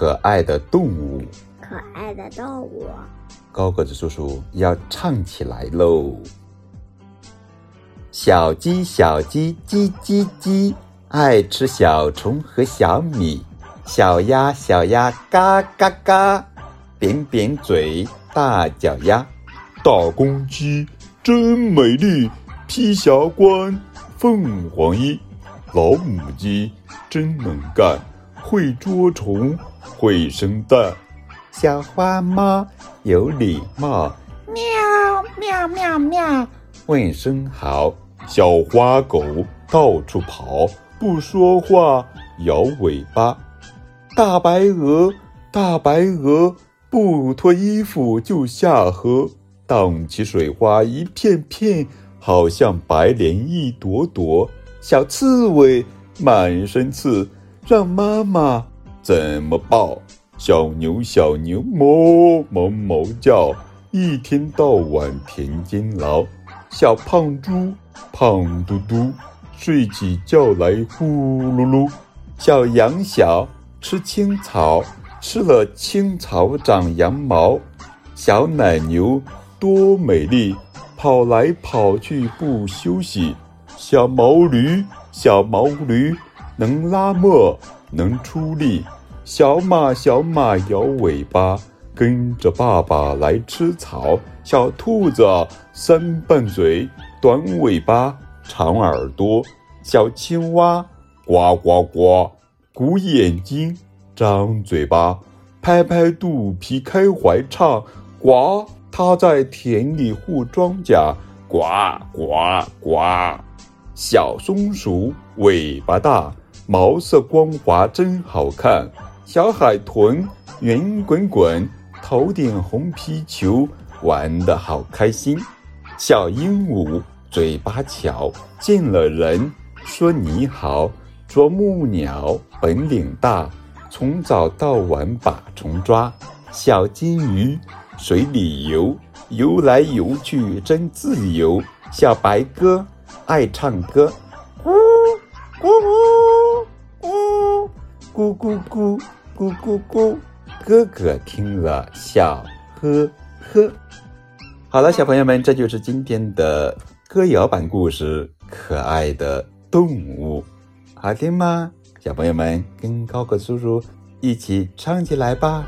可爱的动物，可爱的动物。高个子叔叔要唱起来喽！小鸡，小鸡，叽叽叽，爱吃小虫和小米。小鸭，小鸭，嘎嘎嘎，扁扁嘴，大脚丫。大公鸡真美丽，披霞冠，凤凰衣。老母鸡真能干，会捉虫，会生蛋。小花猫有礼貌，喵喵喵喵，问声好。小花狗到处跑，不说话，摇尾巴。大白鹅，大白鹅，不脱衣服就下河。荡起水花一片片，好像白莲一朵朵。小刺猬满身刺，让妈妈怎么抱？小牛小牛哞哞哞叫，一天到晚田间劳。小胖猪胖嘟嘟，睡起觉来呼噜噜。小羊小吃青草，吃了青草长羊毛。小奶牛。多美丽，跑来跑去不休息。小毛驴，小毛驴能拉磨，能出力。小马，小马摇尾巴，跟着爸爸来吃草。小兔子三瓣嘴，短尾巴，长耳朵。小青蛙呱呱呱，鼓眼睛，张嘴巴，拍拍肚皮，开怀唱呱。它在田里护庄稼，呱呱呱。小松鼠尾巴大，毛色光滑真好看。小海豚圆滚滚，头顶红皮球，玩得好开心。小鹦鹉嘴巴巧，见了人说你好。啄木鸟本领大，从早到晚把虫抓。小金鱼。水里游，游来游去真自由。小白鸽爱唱歌，咕咕咕咕咕咕咕咕咕咕。哥哥听了笑呵呵。好了，小朋友们，这就是今天的歌谣版故事《可爱的动物》，好听吗？小朋友们跟高个叔叔一起唱起来吧。